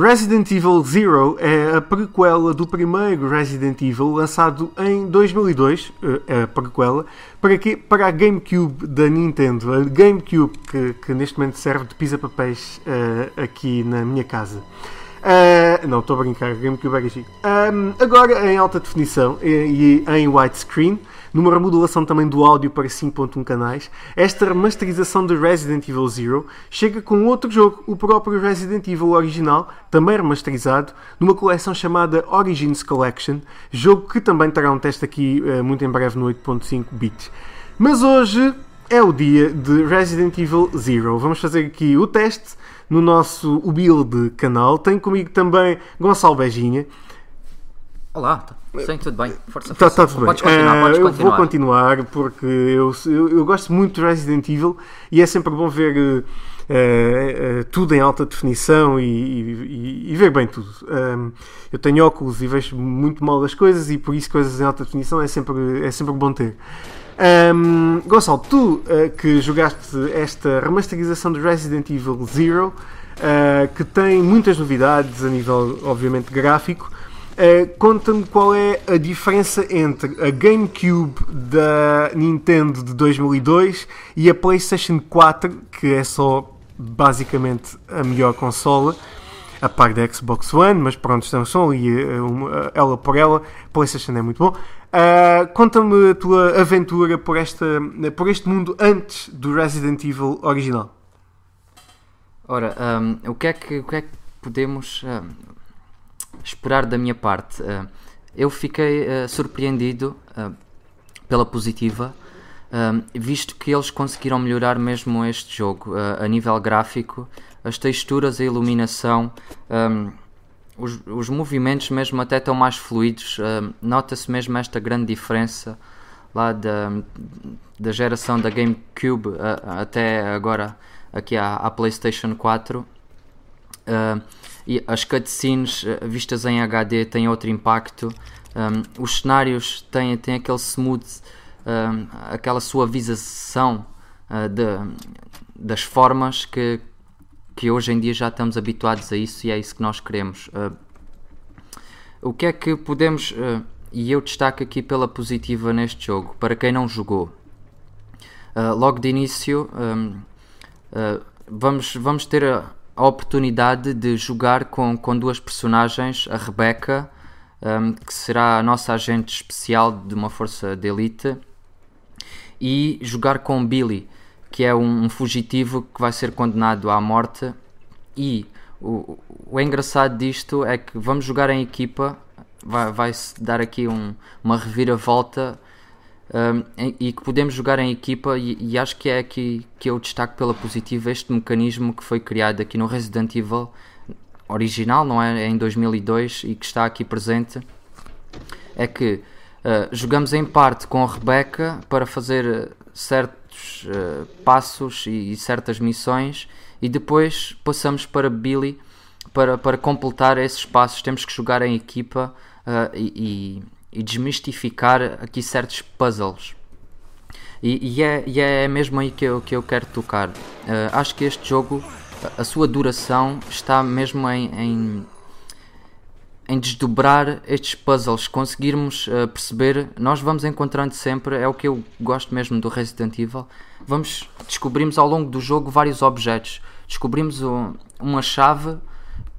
Resident Evil Zero é a prequela do primeiro Resident Evil lançado em 2002, é a prequela, para, quê? para a GameCube da Nintendo. A GameCube que, que neste momento serve de pisa-papéis uh, aqui na minha casa. Uh, não, estou a brincar, GameCube é chique. Um, agora em alta definição e, e em widescreen numa remodelação também do áudio para 5.1 canais, esta remasterização de Resident Evil Zero chega com outro jogo, o próprio Resident Evil original, também remasterizado, numa coleção chamada Origins Collection, jogo que também terá um teste aqui uh, muito em breve no 8.5 bits. Mas hoje é o dia de Resident Evil Zero. Vamos fazer aqui o teste no nosso build canal. Tem comigo também Gonçalo Beijinha. Olá, sim, tudo bem. Força, tá, força. Tá, tudo podes bem. Continuar, podes continuar. Eu vou continuar porque eu, eu, eu, gosto muito de Resident Evil e é sempre bom ver uh, uh, tudo em alta definição e, e, e ver bem tudo. Um, eu tenho óculos e vejo muito mal as coisas e por isso coisas em alta definição é sempre, é sempre bom ter. Um, Gonçalo, tu uh, que jogaste esta remasterização de Resident Evil Zero, que tem muitas novidades a nível, obviamente, gráfico. Uh, Conta-me qual é a diferença entre a GameCube da Nintendo de 2002 e a PlayStation 4, que é só basicamente a melhor consola, a par da Xbox One, mas pronto, estamos só ali uh, ela por ela. PlayStation é muito bom. Uh, Conta-me a tua aventura por, esta, por este mundo antes do Resident Evil original. Ora, um, o, que é que, o que é que podemos. Um esperar da minha parte? Uh, eu fiquei uh, surpreendido uh, pela positiva, visto que eles conseguiram melhorar mesmo este jogo a nível gráfico, as texturas, a iluminação. Um, os, os, movimentos mesmo até estão mais fluidos, nota-se mesmo esta grande diferença lá da, da geração da GameCube até agora aqui à, à PlayStation 4. Uh, e as cutscenes eh, vistas em HD têm outro impacto. Um, os cenários têm, têm aquele smooth, um, aquela suavização uh, de, das formas que, que hoje em dia já estamos habituados a isso e é isso que nós queremos. Uh, o que é que podemos, uh, e eu destaco aqui pela positiva neste jogo, para quem não jogou. logo de início, um, vamos, vamos ter a, a oportunidade de jogar com, com duas personagens, a Rebecca, um, que será a nossa agente especial de uma força de elite, e jogar com Billy, que é um, um fugitivo que vai ser condenado à morte. E o, o engraçado disto é que vamos jogar em equipa, vai-se vai dar aqui um, uma reviravolta um, e que podemos jogar em equipa e, e, acho que é aqui que eu destaco pela positiva este mecanismo que foi criado aqui no Resident Evil original, não é? Em 2002 e que está aqui presente é que uh, jogamos em parte com a Rebecca para fazer certos uh, passos e, e, certas missões e depois passamos para Billy para, para completar esses passos temos que jogar em equipa uh, e, e desmistificar aqui certos puzzles. E, e, é, e é mesmo aí que eu, que eu quero tocar. Uh, acho que este jogo, a sua duração está mesmo em, em, em desdobrar estes puzzles, conseguirmos uh, perceber. Nós vamos encontrando sempre, é o que eu gosto mesmo do Resident Evil. Vamos descobrimos ao longo do jogo vários objetos. Descobrimos um, uma chave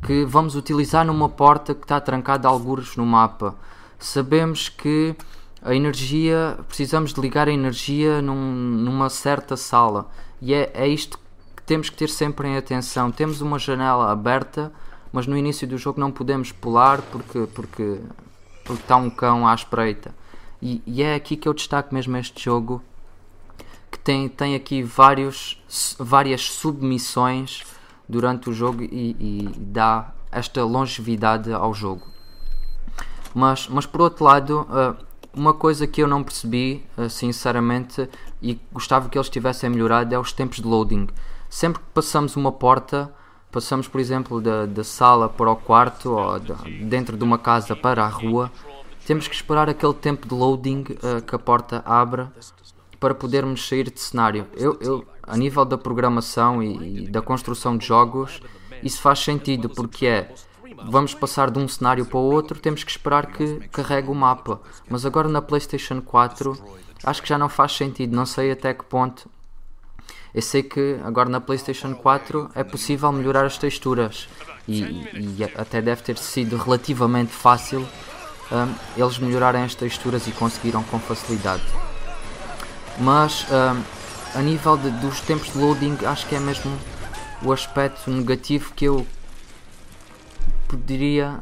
que vamos utilizar numa porta que está trancada a algures no mapa sabemos que a energia, precisamos de ligar a energia num, numa certa sala e é, é isto que temos que ter sempre em atenção. Temos uma janela aberta, mas no início do jogo não podemos pular porque, porque, porque está um cão à espreita. E, e é aqui que eu destaco mesmo este jogo que tem, tem aqui vários, várias submissões durante o jogo e, e dá esta longevidade ao jogo. Mas, mas por outro lado, uh, uma coisa que eu não percebi, uh, sinceramente, e gostava que eles tivessem melhorado, é os tempos de loading. Sempre que passamos uma porta, passamos, por exemplo, da, da sala para o quarto ou de, dentro de uma casa para a rua, temos que esperar aquele tempo de loading uh, que a porta abra para podermos sair de cenário. Eu, eu a nível da programação e, e da construção de jogos, isso faz sentido porque é vamos passar de um cenário para o outro, temos que esperar que carregue o mapa. Mas agora na PlayStation 4 acho que já não faz sentido, não sei até que ponto. Eu sei que agora na PlayStation 4 é possível melhorar as texturas e, e até deve ter sido relativamente fácil um, eles melhorarem as texturas e conseguiram com facilidade. Mas um, a nível de, dos tempos de loading, acho que é mesmo o aspecto negativo que eu poderia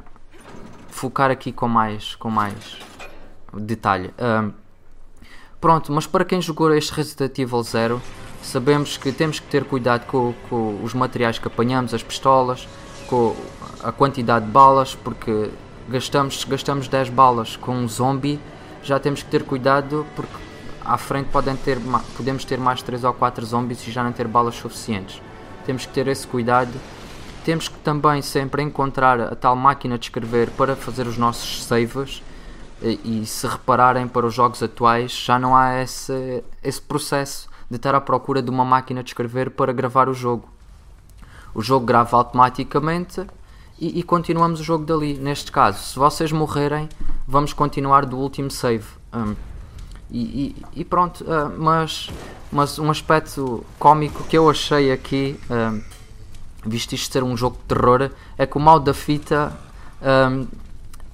focar aqui com mais, com mais detalhe. Um, pronto, mas para quem jogou este Resident Evil 0, sabemos que temos que ter cuidado com, com os materiais que apanhamos, as pistolas, com a quantidade de balas, porque gastamos, gastamos 10 balas com um zombie, já temos que ter cuidado porque à frente podem ter, podemos ter mais 3 ou 4 zombies e já não ter balas suficientes. Temos que ter esse cuidado. Temos que também sempre encontrar a tal máquina de escrever para fazer os nossos saves. E, e se repararem para os jogos atuais, já não há esse, esse processo de estar à procura de uma máquina de escrever para gravar o jogo. O jogo grava automaticamente e, e, continuamos o jogo dali. Neste caso, se vocês morrerem, vamos continuar do último save. Um, e, e, e, pronto, uh, mas, mas um aspecto cómico que eu achei aqui, uh, visto isto ser um jogo de terror, é que o mal da fita uh,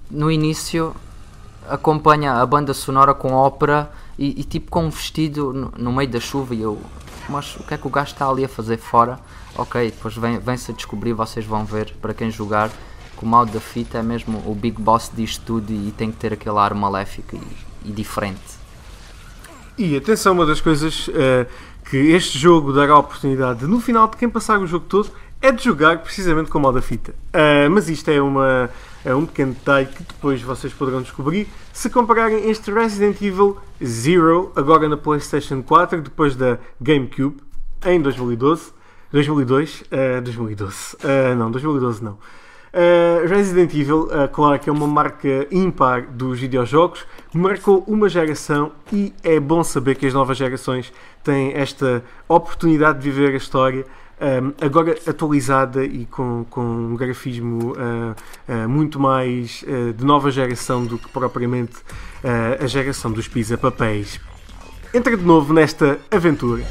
no início acompanha a banda sonora com ópera e, e tipo com um vestido no, no, meio da chuva e eu, mas o que é que o gajo está ali a fazer fora? Ok, depois vem-se vem a descobrir, vocês vão ver para quem jogar que o mal da fita é mesmo o Big Boss disto tudo e, tem que ter aquele ar maléfico e, e diferente. E atenção, uma das coisas uh, que este jogo dará a oportunidade no final de quem passar o jogo todo é de jogar precisamente com o modo fita. Uh, mas isto é, uma, é um pequeno detalhe que depois vocês poderão descobrir se compararem este Resident Evil Zero, agora na PlayStation 4, depois da GameCube, em 2012. 2002? Uh, 2012. Uh, não, 2012 não. Uh, Resident Evil, uh, claro que é uma marca ímpar dos videojogos, marcou uma geração e é bom saber que as novas gerações têm esta oportunidade de viver a história um, agora atualizada e com, com um grafismo uh, muito mais de nova geração do que propriamente a geração dos pisa-papéis. Entra de novo nesta aventura.